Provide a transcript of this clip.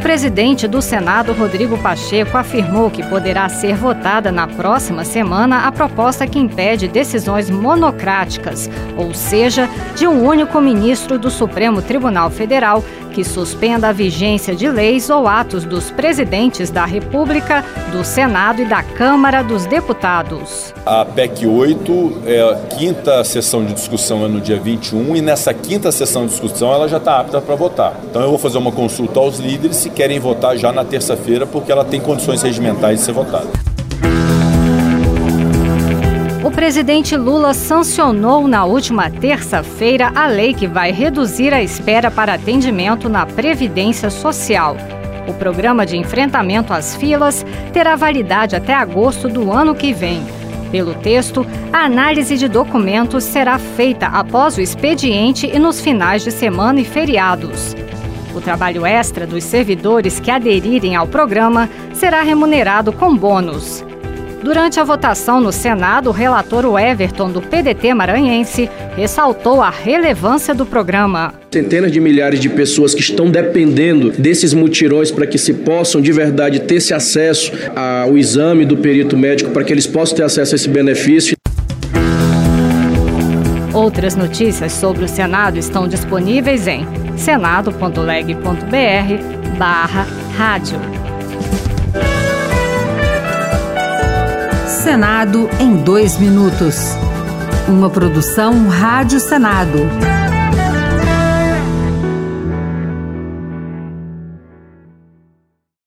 Presidente do Senado, Rodrigo Pacheco, afirmou que poderá ser votada na próxima semana a proposta que impede decisões monocráticas, ou seja, de um único ministro do Supremo Tribunal Federal que suspenda a vigência de leis ou atos dos presidentes da República, do Senado e da Câmara dos Deputados. A PEC 8, é, a quinta sessão de discussão é no dia 21 e nessa quinta sessão de discussão ela já está apta para votar. Então eu vou fazer uma consulta aos líderes querem votar já na terça-feira, porque ela tem condições regimentais de ser votada. O presidente Lula sancionou na última terça-feira a lei que vai reduzir a espera para atendimento na Previdência Social. O programa de enfrentamento às filas terá validade até agosto do ano que vem. Pelo texto, a análise de documentos será feita após o expediente e nos finais de semana e feriados. O trabalho extra dos servidores que aderirem ao programa será remunerado com bônus. Durante a votação no Senado, o relator Everton, do PDT maranhense, ressaltou a relevância do programa. Centenas de milhares de pessoas que estão dependendo desses mutirões para que se possam de verdade ter esse acesso ao exame do perito médico, para que eles possam ter acesso a esse benefício. Outras notícias sobre o Senado estão disponíveis em senado.leg.br barra rádio. Senado em dois minutos. Uma produção Rádio Senado.